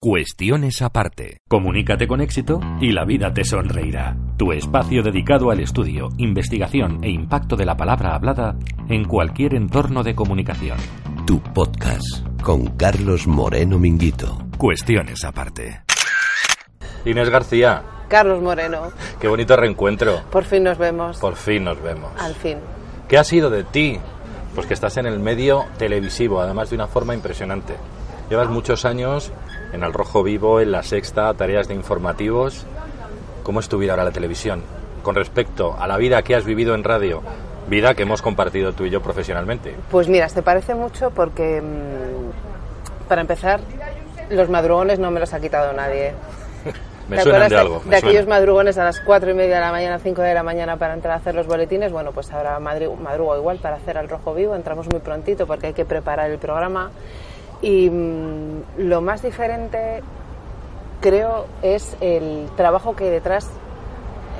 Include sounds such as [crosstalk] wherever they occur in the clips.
Cuestiones aparte. Comunícate con éxito y la vida te sonreirá. Tu espacio dedicado al estudio, investigación e impacto de la palabra hablada en cualquier entorno de comunicación. Tu podcast con Carlos Moreno Minguito. Cuestiones aparte. Inés García. Carlos Moreno. Qué bonito reencuentro. Por fin nos vemos. Por fin nos vemos. Al fin. ¿Qué ha sido de ti? Pues que estás en el medio televisivo, además de una forma impresionante. Llevas muchos años en el Rojo Vivo, en la Sexta, tareas de informativos. ¿Cómo es tu vida ahora la televisión? Con respecto a la vida que has vivido en radio, vida que hemos compartido tú y yo profesionalmente. Pues mira, te parece mucho porque, mm, para empezar, los madrugones no me los ha quitado nadie. [laughs] me suenan de algo. de aquellos madrugones a las cuatro y media de la mañana, 5 de la mañana para entrar a hacer los boletines, bueno, pues ahora madrugo igual para hacer el Rojo Vivo, entramos muy prontito porque hay que preparar el programa y mm, lo más diferente, creo, es el trabajo que hay detrás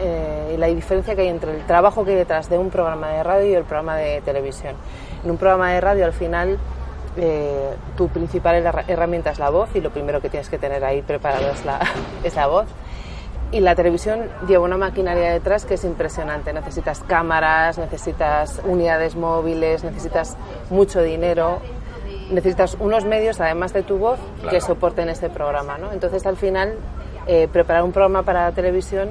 eh, la diferencia que hay entre el trabajo que hay detrás de un programa de radio y el programa de televisión. En un programa de radio, al final, eh, tu principal herramienta es la voz y lo primero que tienes que tener ahí preparado es la, [laughs] es la voz. Y la televisión lleva una maquinaria detrás que es impresionante. Necesitas cámaras, necesitas unidades móviles, necesitas mucho dinero necesitas unos medios, además de tu voz, que soporten ese programa. ¿no? Entonces, al final, eh, preparar un programa para la televisión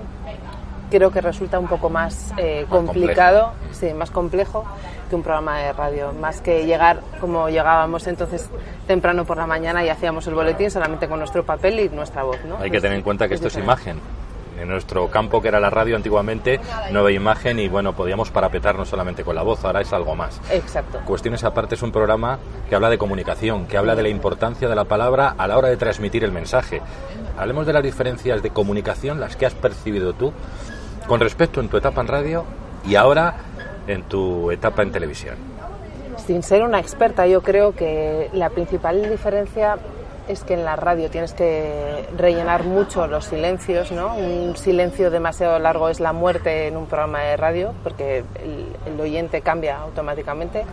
creo que resulta un poco más, eh, complicado, sí, más complejo que un programa de radio. Más que llegar como llegábamos entonces temprano por la mañana y hacíamos el boletín solamente con nuestro papel y nuestra voz. ¿no? Hay que tener en cuenta que esto es imagen en nuestro campo que era la radio antiguamente había imagen y bueno, podíamos parapetarnos solamente con la voz, ahora es algo más. Exacto. Cuestiones aparte es un programa que habla de comunicación, que habla de la importancia de la palabra a la hora de transmitir el mensaje. Hablemos de las diferencias de comunicación, las que has percibido tú con respecto en tu etapa en radio y ahora en tu etapa en televisión. Sin ser una experta, yo creo que la principal diferencia es que en la radio tienes que rellenar mucho los silencios, ¿no? Un silencio demasiado largo es la muerte en un programa de radio, porque el, oyente cambia automáticamente.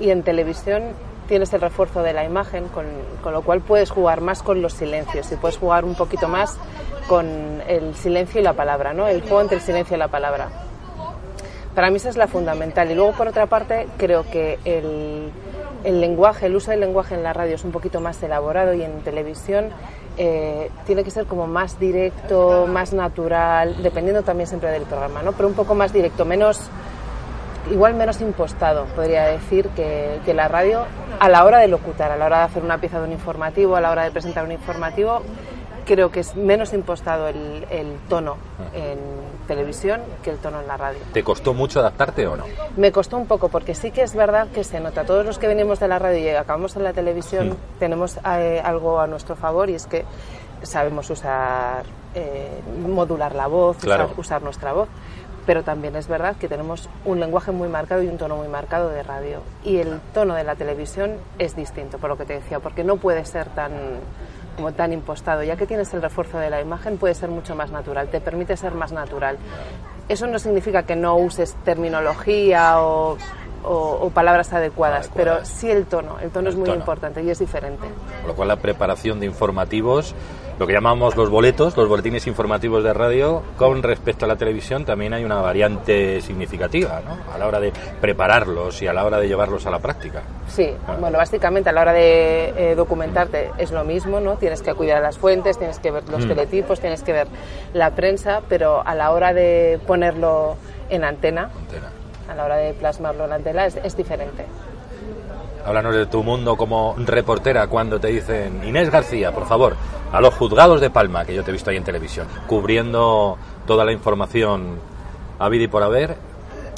Y en televisión tienes el refuerzo de la imagen, con, con, lo cual puedes jugar más con los silencios y puedes jugar un poquito más con el silencio y la palabra, ¿no? El juego entre el silencio y la palabra. Para mí esa es la fundamental. Y luego, por otra parte, creo que el el lenguaje, el uso del lenguaje en la radio es un poquito más elaborado y en televisión eh, tiene que ser como más directo, más natural, dependiendo también siempre del programa, ¿no? Pero un poco más directo, menos, igual menos impostado, podría decir, que, que la radio a la hora de locutar, a la hora de hacer una pieza de un informativo, a la hora de presentar un informativo, creo que es menos impostado el, el, tono en televisión que el tono en la radio. ¿Te costó mucho adaptarte o no? Me costó un poco, porque sí que es verdad que se nota. Todos los que venimos de la radio y acabamos en la televisión tenemos eh, algo a nuestro favor y es que sabemos usar, eh, modular la voz, usar, nuestra voz pero también es verdad que tenemos un lenguaje muy marcado y un tono muy marcado de radio. Y el tono de la televisión es distinto, por lo que te decía, porque no puede ser tan como tan impostado. Ya que tienes el refuerzo de la imagen, puede ser mucho más natural, te permite ser más natural. Eso no significa que no uses terminología o, palabras adecuadas, pero sí el tono. El tono es muy importante y es diferente. Con lo cual la preparación de informativos lo que llamamos los boletos, los boletines informativos de radio, con respecto a la televisión también hay una variante significativa, ¿no? A la hora de prepararlos y a la hora de llevarlos a la práctica. Sí, ah. bueno, básicamente a la hora de eh, documentarte es lo mismo, ¿no? Tienes que a las fuentes, tienes que ver los mm. teletipos, tienes que ver la prensa, pero a la hora de ponerlo en antena, a la hora de plasmarlo en antena es, es diferente. Háblanos de tu mundo como reportera cuando te dicen Inés García, por favor, a los juzgados de Palma, que yo te he visto ahí en televisión, cubriendo toda la información a vida y por haber.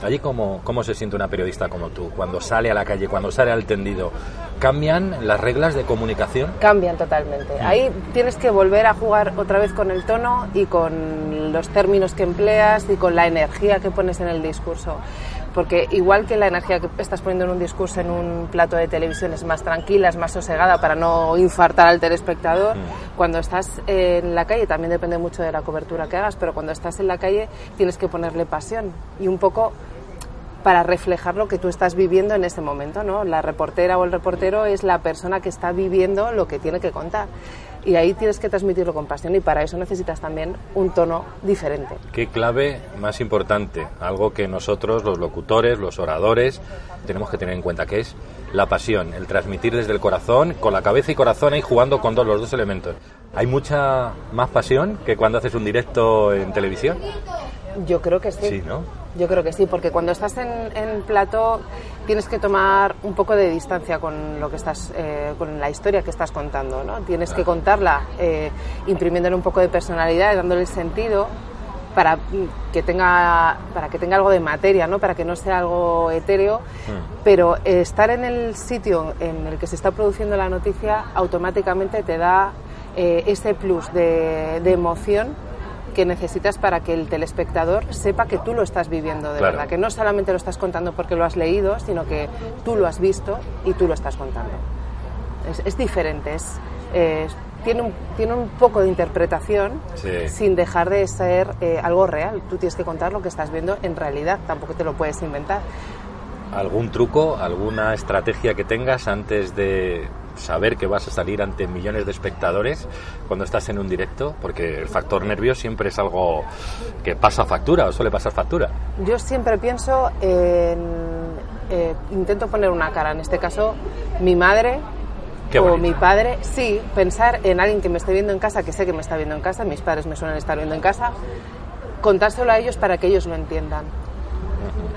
Allí, cómo, ¿cómo se siente una periodista como tú cuando sale a la calle, cuando sale al tendido, cambian las reglas de comunicación. Cambian totalmente. Mm. Ahí tienes que volver a jugar otra vez con el tono y con los términos que empleas y con la energía que pones en el discurso. Porque igual que la energía que estás poniendo en un discurso en un plato de televisión es más tranquila, es más sosegada para no infartar al telespectador, cuando estás en la calle también depende mucho de la cobertura que hagas, pero cuando estás en la calle tienes que ponerle pasión y un poco para reflejar lo que tú estás viviendo en ese momento, ¿no? La reportera o el reportero es la persona que está viviendo lo que tiene que contar. Y ahí tienes que transmitirlo con pasión y para eso necesitas también un tono diferente. ¿Qué clave más importante? Algo que nosotros, los locutores, los oradores, tenemos que tener en cuenta, que es la pasión, el transmitir desde el corazón, con la cabeza y corazón ahí jugando con dos, los dos elementos. ¿Hay mucha más pasión que cuando haces un directo en televisión? Yo creo que sí. Sí, ¿no? Yo creo que sí, porque cuando estás en, en plató tienes que tomar un poco de distancia con lo que estás, eh, con la historia que estás contando, ¿no? Tienes que contarla eh, imprimiéndole un poco de personalidad, dándole sentido para que tenga para que tenga algo de materia, ¿no? Para que no sea algo etéreo, pero eh, estar en el sitio en el que se está produciendo la noticia automáticamente te da eh, ese plus de, de emoción que necesitas para que el telespectador sepa que tú lo estás viviendo de Claro. verdad, que no solamente lo estás contando porque lo has leído, sino que tú lo has visto y tú lo estás contando. Es, es diferente, es, es- tiene, un, tiene un poco de interpretación Sí. sin dejar de ser eh, algo real. Tú tienes que contar lo que estás viendo en realidad, tampoco te lo puedes inventar. ¿Algún truco, alguna estrategia que tengas antes de saber que vas a salir ante millones de espectadores cuando estás en un directo? Porque el factor nervio siempre es algo que pasa factura o suele pasar factura. Yo siempre pienso en. eh, intento poner una cara, en este caso, mi madre o mi padre. Sí, pensar en alguien que me esté viendo en casa, que sé que me está viendo en casa, mis padres me suelen estar viendo en casa, contárselo a ellos para que ellos lo entiendan.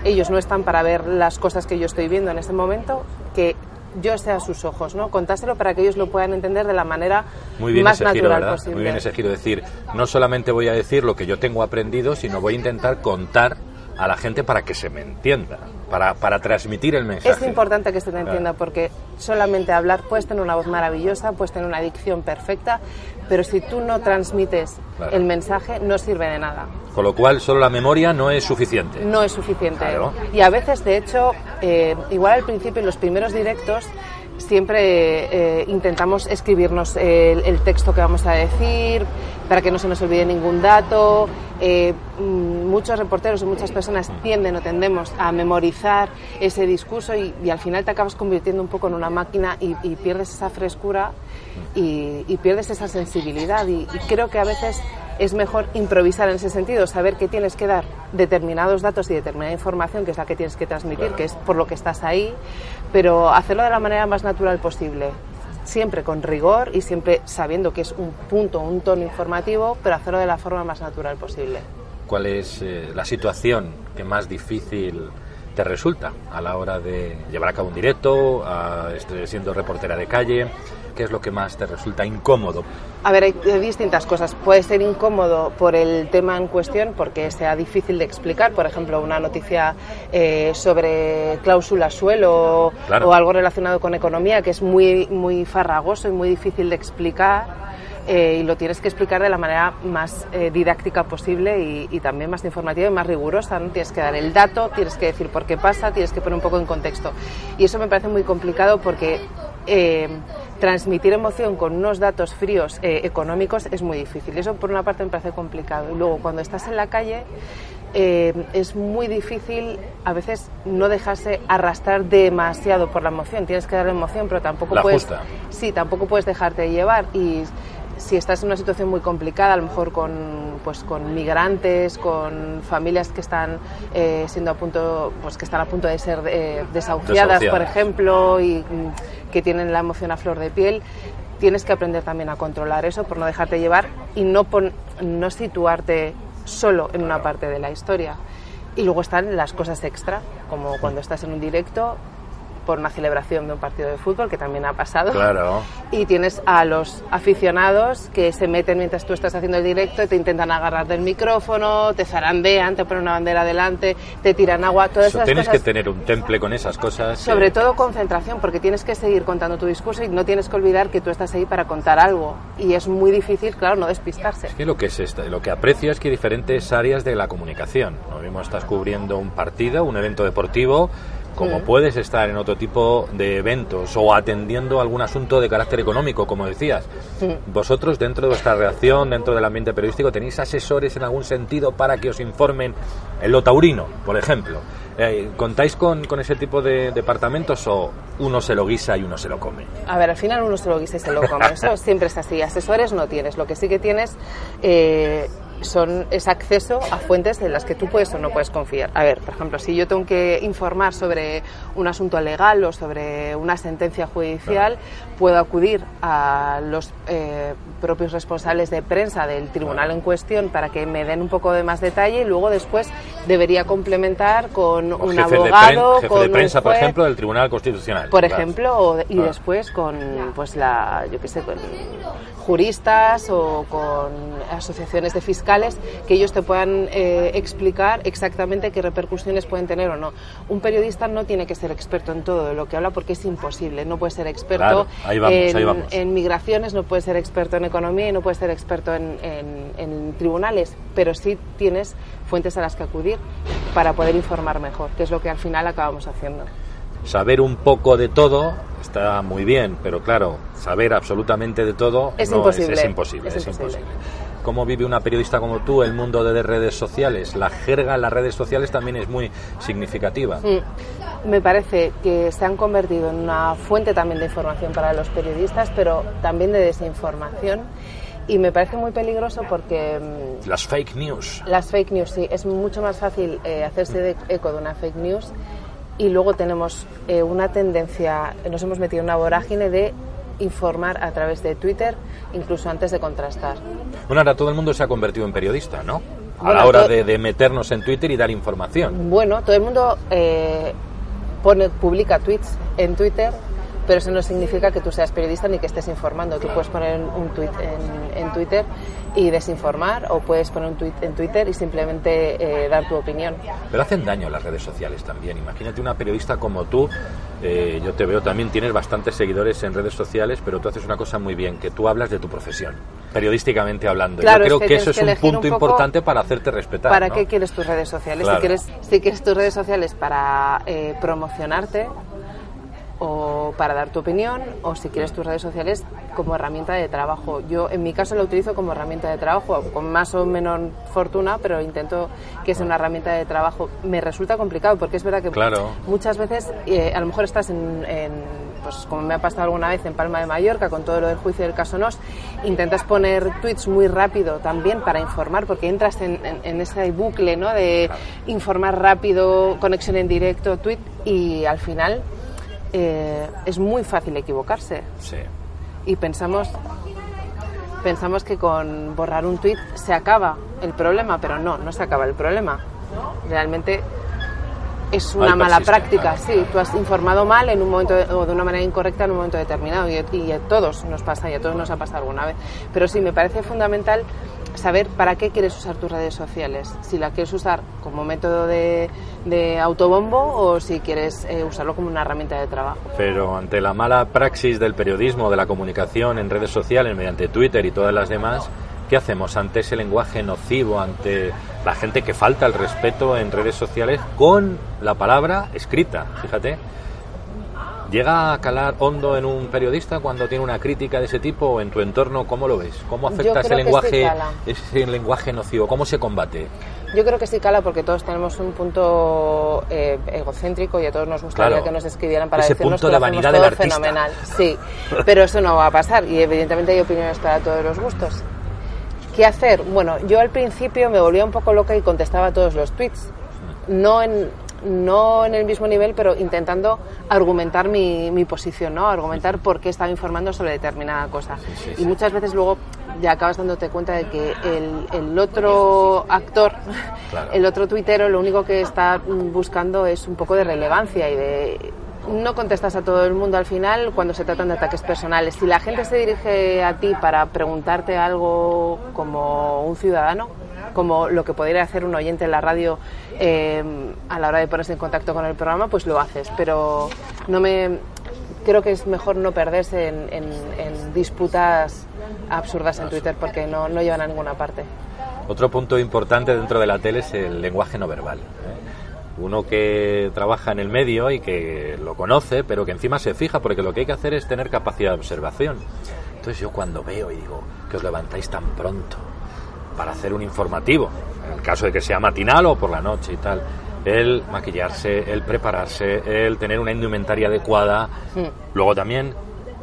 Ellos no están para ver las cosas que yo estoy viendo en ese momento, que yo sea sus ojos, ¿no? Contárselo para que ellos lo puedan entender de la manera Muy bien más ese giro, natural ¿verdad? posible. Muy bien ese giro. Decir, no solamente voy a decir lo que yo tengo aprendido, sino voy a intentar contar a la gente para que se me entienda, para, para transmitir el mensaje. Es importante que se te entienda Claro. porque solamente hablar puedes tener una voz maravillosa, puedes tener una dicción perfecta, pero si tú no transmites Claro. el mensaje no sirve de nada. Con lo cual, solo la memoria no es suficiente. No es suficiente. Claro. Y a veces, de hecho, eh, igual al principio, en los primeros directos, siempre eh, intentamos escribirnos el, el texto que vamos a decir para que no se nos olvide ningún dato. Eh, mm, muchos reporteros y muchas personas tienden o tendemos a memorizar ese discurso y, y al final te acabas convirtiendo un poco en una máquina y, y pierdes esa frescura y, y pierdes esa sensibilidad. Y, y creo que a veces es mejor improvisar en ese sentido, saber que tienes que dar determinados datos y determinada información, que es la que tienes que transmitir, que es por lo que estás ahí, pero hacerlo de la manera más natural posible. Siempre con rigor y siempre sabiendo que es un punto, un tono informativo, pero hacerlo de la forma más natural posible. ¿Cuál es eh, la situación que más difícil te resulta a la hora de llevar a cabo un directo, a, siendo reportera de calle? ¿Qué es lo que más te resulta incómodo? A ver, hay distintas cosas. Puede ser incómodo por el tema en cuestión, porque sea difícil de explicar. Por ejemplo, una noticia eh, sobre cláusula suelo Claro. o algo relacionado con economía, que es muy, muy farragoso y muy difícil de explicar. eh, y lo tienes que explicar de la manera más eh, didáctica posible y, y también más informativa y más rigurosa. ¿no? Tienes que dar el dato, tienes que decir por qué pasa, tienes que poner un poco en contexto. Y eso me parece muy complicado porque eh, transmitir emoción con unos datos fríos eh, económicos es muy difícil. Eso por una parte me parece complicado. Y luego cuando estás en la calle eh, es muy difícil a veces no dejarse arrastrar demasiado por la emoción. Tienes que dar emoción, pero tampoco La puedes. justa. Sí, tampoco puedes dejarte llevar y si estás en una situación muy complicada, a lo mejor con, pues, con migrantes, con familias que están eh, siendo a punto, pues que están a punto de ser eh, desahuciadas, por Desahuciadas. ejemplo, y mm, que tienen la emoción a flor de piel, tienes que aprender también a controlar eso por no dejarte llevar y no, pon- no situarte solo en una parte de la historia. Y luego están las cosas extra, como cuando estás en un directo por una celebración de un partido de fútbol, que también ha pasado. Claro. Y tienes a los aficionados que se meten mientras tú estás haciendo el directo y te intentan agarrar del micrófono, te zarandean, te ponen una bandera delante, te tiran agua, todas Eso, esas tienes cosas. que tener un temple con esas cosas. Sobre eh, todo concentración, porque tienes que seguir contando tu discurso y no tienes que olvidar que tú estás ahí para contar algo. Y es muy difícil, claro, no despistarse. que lo que es esta- lo que aprecio es que diferentes áreas de la comunicación. Lo mismo estás cubriendo un partido, un evento deportivo, como puedes estar en otro tipo de eventos o atendiendo algún asunto de carácter económico, como decías. Vosotros, dentro de vuestra redacción, dentro del ambiente periodístico, tenéis asesores en algún sentido para que os informen en lo taurino, por ejemplo. Eh, ¿Contáis con, con ese tipo de departamentos o uno se lo guisa y uno se lo come? A ver, al final uno se lo guisa y se lo come. [laughs] Eso siempre es así. Asesores no tienes. Lo que sí que tienes eh, son, es acceso a fuentes en las que tú puedes o no puedes confiar. A ver, por ejemplo, si yo tengo que informar sobre un asunto legal o sobre una sentencia judicial, puedo acudir a los eh, propios responsables de prensa del tribunal en cuestión para que me den un poco de más detalle y luego después debería complementar con un de, abogado, pren- jefe con de un prensa, por ejemplo, del Tribunal Constitucional. por Claro. ejemplo, o de- y Ah. después con pues la, yo qué sé, con juristas o con asociaciones de fiscales que ellos te puedan eh, explicar exactamente qué repercusiones pueden tener o no. Un periodista no tiene que ser experto en todo lo que habla porque es imposible. No puede ser experto Claro, vamos, en migraciones, no puede ser experto en economía y no puede ser experto en, en- en tribunales, pero sí tienes fuentes a las que acudir para poder informar mejor, que es lo que al final acabamos haciendo. saber un poco de todo está muy bien, pero claro, saber absolutamente de todo Es no imposible, Es, imposible, es es imposible. imposible. ¿Cómo vive una periodista como tú el mundo de redes sociales? La jerga en las redes sociales también es muy significativa. Mm. Me parece que se han convertido en una fuente también de información para los periodistas, pero también de desinformación. Y me parece muy peligroso porque mm, Las fake news. las fake news, sí, es mucho más fácil eh, hacerse de eco de una fake news y luego tenemos eh, una tendencia, nos hemos metido en una vorágine de informar a través de Twitter, incluso antes de contrastar. Bueno, ahora todo el mundo se ha convertido en periodista, ¿no? A Bueno, la hora de, de meternos en Twitter y dar información. Bueno, todo el mundo eh, pone, publica tweets en Twitter, pero eso no significa que tú seas periodista ni que estés informando. Tú puedes poner un tweet en, en Twitter y desinformar, o puedes poner un tweet en Twitter y simplemente eh, dar tu opinión. Pero hacen daño las redes sociales también. Imagínate una periodista como tú. eh, yo te veo también, tienes bastantes seguidores en redes sociales, pero tú haces una cosa muy bien, que tú hablas de tu profesión, periodísticamente hablando. Claro, yo creo es que que, eso es que un punto un importante para hacerte respetar. ¿Para ¿no? qué quieres tus redes sociales? Claro. Si, quieres, si quieres tus redes sociales para eh, promocionarte o para dar tu opinión, o si quieres tus redes sociales como herramienta de trabajo. Yo, en mi caso, lo utilizo como herramienta de trabajo, con más o menos fortuna, pero intento que sea una herramienta de trabajo. Me resulta complicado porque es verdad que Claro. muchas veces eh, a lo mejor estás en, en, pues como me ha pasado alguna vez en Palma de Mallorca con todo lo del juicio del caso Nos, intentas poner tweets muy rápido también para informar porque entras en, en- en ese bucle ¿no? de informar rápido, conexión en directo, tweet y al final eh, es muy fácil equivocarse Sí. y pensamos pensamos que con borrar un tweet se acaba el problema, pero no, no se acaba el problema. Realmente es una Ahí mala práctica, claro, sí. Tú has informado mal en un momento de- o de una manera incorrecta en un momento determinado y, y a todos nos pasa y a todos nos ha pasado alguna vez. Pero sí, me parece fundamental saber para qué quieres usar tus redes sociales. Si la quieres usar como método de, autobombo o si quieres eh, usarlo como una herramienta de trabajo. Pero ante la mala praxis del periodismo, de la comunicación en redes sociales, mediante Twitter y todas las demás, ¿qué hacemos ante ese lenguaje nocivo, ante la gente que falta el respeto en redes sociales con la palabra escrita? Fíjate. ¿Llega a calar hondo en un periodista cuando tiene una crítica de ese tipo o en tu entorno? ¿Cómo lo ves? ¿Cómo afecta ese sí lenguaje, ese lenguaje nocivo? ¿Cómo se combate? Yo creo que sí cala porque todos tenemos un punto eh, egocéntrico y a todos nos gustaría Claro. que nos escribieran para Ese decirnos punto que de vanidad del artista. fenomenal. Sí, pero eso no va a pasar y evidentemente hay opiniones para todos los gustos. ¿Qué hacer? Bueno, yo al principio me volvía un poco loca y contestaba todos los tweets. No en, no en el mismo nivel, pero intentando argumentar mi, mi posición, ¿no? Argumentar por qué estaba informando sobre determinada cosa. sí, y muchas veces luego ya acabas dándote cuenta de que el, el otro actor, [laughs] Claro. el otro tuitero, lo único que está buscando es un poco de relevancia y de no contestas a todo el mundo al final cuando se tratan de ataques personales. Si la gente se dirige a ti para preguntarte algo como un ciudadano, como lo que podría hacer un oyente en la radio eh, a la hora de ponerse en contacto con el programa, pues lo haces. Pero no me creo que es mejor no perderse en, disputas absurdas en Twitter porque no, no llevan a ninguna parte. Otro punto importante dentro de la tele es el lenguaje no verbal. ¿eh? Uno que trabaja en el medio y que lo conoce, pero que encima se fija, porque lo que hay que hacer es tener capacidad de observación. Entonces yo cuando veo y digo que os levantáis tan pronto para hacer un informativo, en el caso de que sea matinal o por la noche y tal, el maquillarse, el prepararse, el tener una indumentaria adecuada, luego también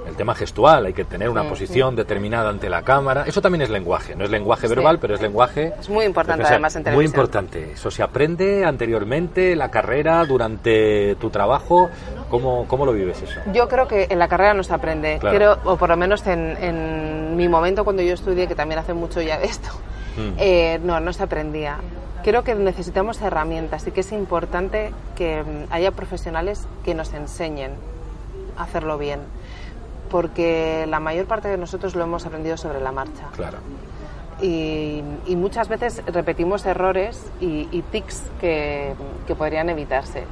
el tema gestual, hay que tener una posición determinada ante la cámara. Eso también es lenguaje, no es lenguaje verbal, pero es lenguaje. Es muy importante además en televisión. Muy importante. Eso se aprende anteriormente, la carrera, durante tu trabajo. ¿Cómo, cómo lo vives eso? Yo creo que en la carrera no se aprende, o por lo menos en, en, mi momento cuando yo estudié, que también hace mucho ya de esto, mm. eh, no, no se aprendía creo que necesitamos herramientas y que es importante que mm, haya profesionales que nos enseñen a hacerlo bien porque la mayor parte de nosotros lo hemos aprendido sobre la marcha. Claro. Y, muchas veces repetimos errores y, tics que, que podrían evitarse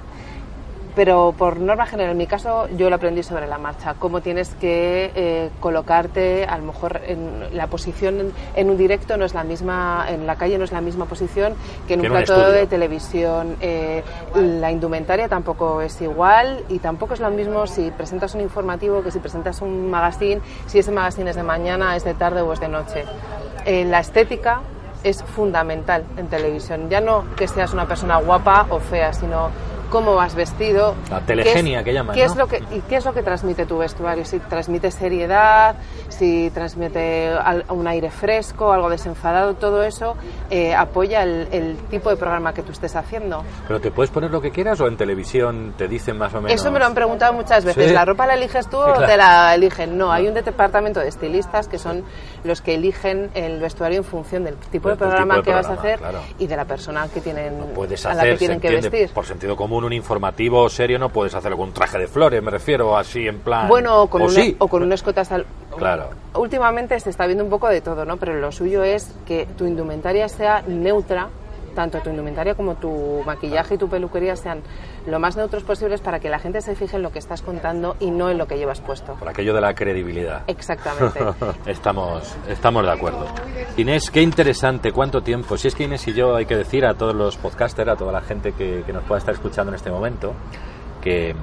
pero por norma general, en mi caso yo lo aprendí sobre la marcha, cómo tienes que eh, colocarte, a lo mejor en la posición en, un directo no es la misma, en la calle no es la misma posición que en un plato de televisión, eh, la indumentaria tampoco es igual y tampoco es lo mismo si presentas un informativo que si presentas un magazine, si ese magazine es de mañana, es de tarde o es de noche. Eh, la estética es fundamental en televisión, ya no que seas una persona guapa o fea, sino cómo vas vestido. La telegenia que llaman. ¿qué es lo que, ¿Y qué es lo que transmite tu vestuario? Si transmite seriedad, si transmite un aire fresco, algo desenfadado, todo eso eh, apoya el, tipo de programa que tú estés haciendo. ¿Pero te puedes poner lo que quieras o en televisión te dicen más o menos? Eso me lo han preguntado muchas veces. ¿La ropa la eliges tú [laughs] o te la eligen? No, hay un departamento de estilistas que son los que eligen el vestuario en función del tipo de programa que vas a hacer y de la persona que tienen, a la que tienen que vestir. Por sentido común un informativo serio no puedes hacer algún traje de flores, me refiero así en plan. Bueno, o con, una, o con un escote Claro. Últimamente se está viendo un poco de todo, ¿no? Pero lo suyo es que tu indumentaria sea neutra tanto tu indumentaria como tu maquillaje y tu peluquería sean lo más neutros posibles para que la gente se fije en lo que estás contando y no en lo que llevas puesto. Por aquello de la credibilidad. Exactamente. [laughs] estamos, estamos de acuerdo. Inés, qué interesante, cuánto tiempo. Si es que Inés y yo hay que decir a todos los podcasters, a toda la gente que, que nos pueda estar escuchando en este momento, que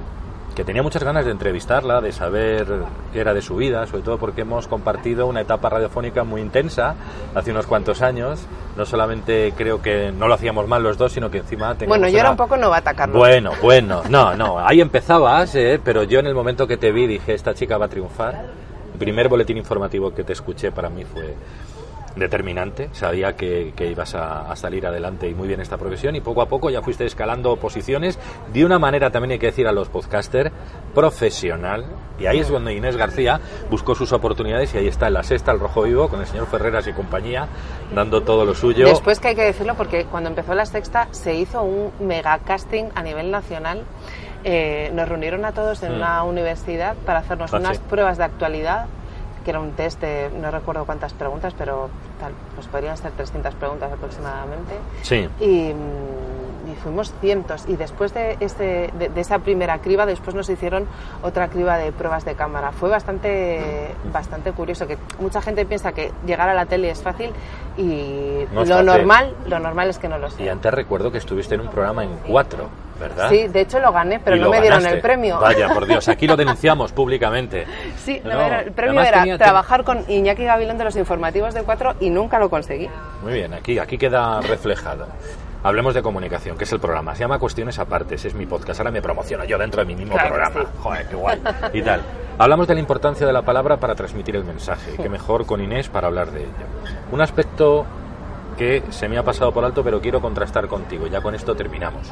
que tenía muchas ganas de entrevistarla, de saber qué era de su vida, sobre todo porque hemos compartido una etapa radiofónica muy intensa hace unos cuantos años. No solamente creo que no lo hacíamos mal los dos, sino que encima Bueno, yo era un poco novata, Carlos. Bueno, bueno, no, no, ahí empezabas, eh, pero yo en el momento que te vi dije, esta chica va a triunfar. El primer boletín informativo que te escuché para mí fue determinante, sabía que, ibas a, salir adelante y muy bien esta profesión y poco a poco ya fuiste escalando posiciones de una manera también hay que decir a los podcasters profesional y ahí es cuando Inés García buscó sus oportunidades y ahí está en la sexta, el Rojo Vivo, con el señor Ferreras y compañía, dando todo lo suyo. Después que hay que decirlo porque cuando empezó la sexta se hizo un mega casting a nivel nacional. Eh, nos reunieron a todos en mm. una universidad para hacernos ah, unas pruebas de actualidad que era un test de no recuerdo cuántas preguntas, pero tal, pues podrían ser 300 preguntas aproximadamente. Sí. Y, fuimos cientos. Y después de, este, de, esa primera criba, después nos hicieron otra criba de pruebas de cámara. Fue bastante, bastante curioso, que mucha gente piensa que llegar a la tele es fácil y lo normal, lo normal es que no lo sea. Y antes recuerdo que estuviste en un programa en cuatro. ¿verdad? Sí, de hecho lo gané, pero no me dieron el premio. Vaya, por Dios, aquí lo [laughs] denunciamos públicamente. Sí, el premio era trabajar con Iñaki Gavilón de los informativos de cuatro y nunca lo conseguí. Muy bien, aquí, aquí queda reflejado. Hablemos de comunicación, que es el programa. Se llama Cuestiones Apartes, es mi podcast. Ahora me promociono yo dentro de mi mismo programa. Joder, qué guay. Y tal. Hablamos de la importancia de la palabra para transmitir el mensaje. Qué mejor con Inés para hablar de ello. Un aspecto que se me ha pasado por alto, pero quiero contrastar contigo. Ya con esto terminamos.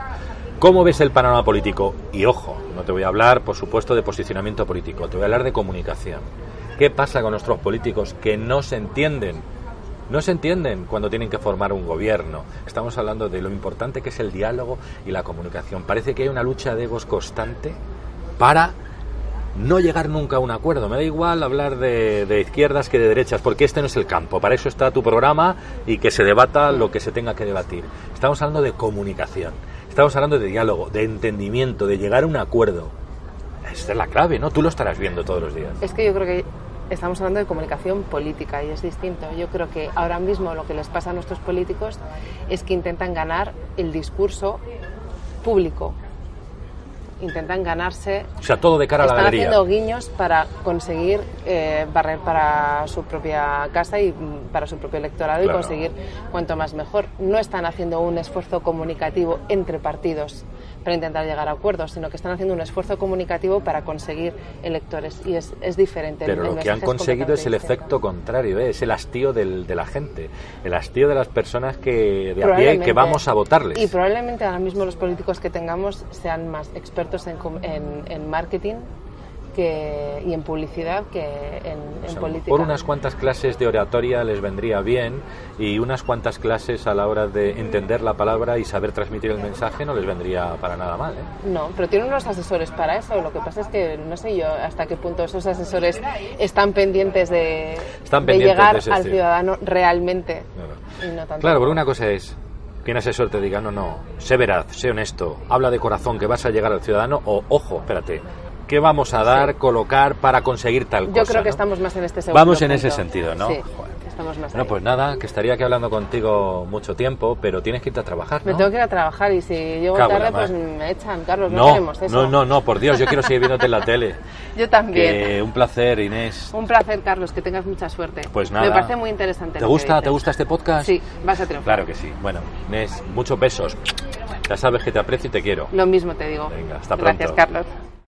¿Cómo ves el panorama político? Y ojo, no te voy a hablar, por supuesto, de posicionamiento político, te voy a hablar de comunicación. ¿Qué pasa con nuestros políticos que no se entienden? No se entienden cuando tienen que formar un gobierno. Estamos hablando de lo importante que es el diálogo y la comunicación. Parece que hay una lucha de egos constante para no llegar nunca a un acuerdo. Me da igual hablar de, de, izquierdas que de derechas, porque este no es el campo. Para eso está tu programa y que se debata lo que se tenga que debatir. Estamos hablando de comunicación, estamos hablando de diálogo, de entendimiento, de llegar a un acuerdo. Esta es la clave, ¿no? Tú lo estarás viendo todos los días. Es que yo creo que estamos hablando de comunicación política y es distinto. Yo creo que ahora mismo lo que les pasa a nuestros políticos es que intentan ganar el discurso público. Intentan ganarse. O sea, todo de cara a la están galería. haciendo guiños para conseguir eh, barrer para su propia casa y mm, para su propio electorado Claro. y conseguir cuanto más mejor. No están haciendo un esfuerzo comunicativo entre partidos para intentar llegar a acuerdos, sino que están haciendo un esfuerzo comunicativo para conseguir electores y es, es diferente. Pero El lo que han conseguido es el efecto contrario, ¿eh? es el hastío del- de la gente, el hastío de las personas que de a pie que vamos a votarles. Y probablemente ahora mismo los políticos que tengamos sean más expertos en, en, en marketing que, y en publicidad que en, en política. Por unas cuantas clases de oratoria les vendría bien y unas cuantas clases a la hora de entender la palabra y saber transmitir el mensaje no les vendría para nada mal. ¿eh? No, pero tienen unos asesores para eso. Lo que pasa es que no sé yo hasta qué punto esos asesores están pendientes de, Están de pendientes llegar de al ciudadano realmente. Claro. Y no tanto Claro, pero una cosa es que un asesor te diga, no, no, sé veraz, sé honesto, habla de corazón que vas a llegar al ciudadano o, ojo, espérate, ¿qué vamos a dar, colocar para conseguir tal Yo cosa? creo que no? estamos más en este segundo Vamos en punto. ese sentido, ¿no? Sí, Joder. estamos más Bueno, ahí. pues nada, que estaría aquí hablando contigo mucho tiempo, pero tienes que irte a trabajar, Me tengo que ir a trabajar y si llego la tarde pues me echan, Carlos, no, No, queremos eso. no, no, no, por Dios, yo quiero seguir viéndote en la tele. [laughs] Yo también. Que un placer, Inés. Un placer, Carlos, que tengas mucha suerte. Pues nada. Me parece muy interesante. ¿Te gusta. ¿Te gusta este podcast? Sí, vas a triunfar. Claro que sí. Bueno, Inés, muchos besos. Ya sabes que te aprecio y te quiero. Lo mismo te digo. Venga, hasta pronto. Gracias, Carlos.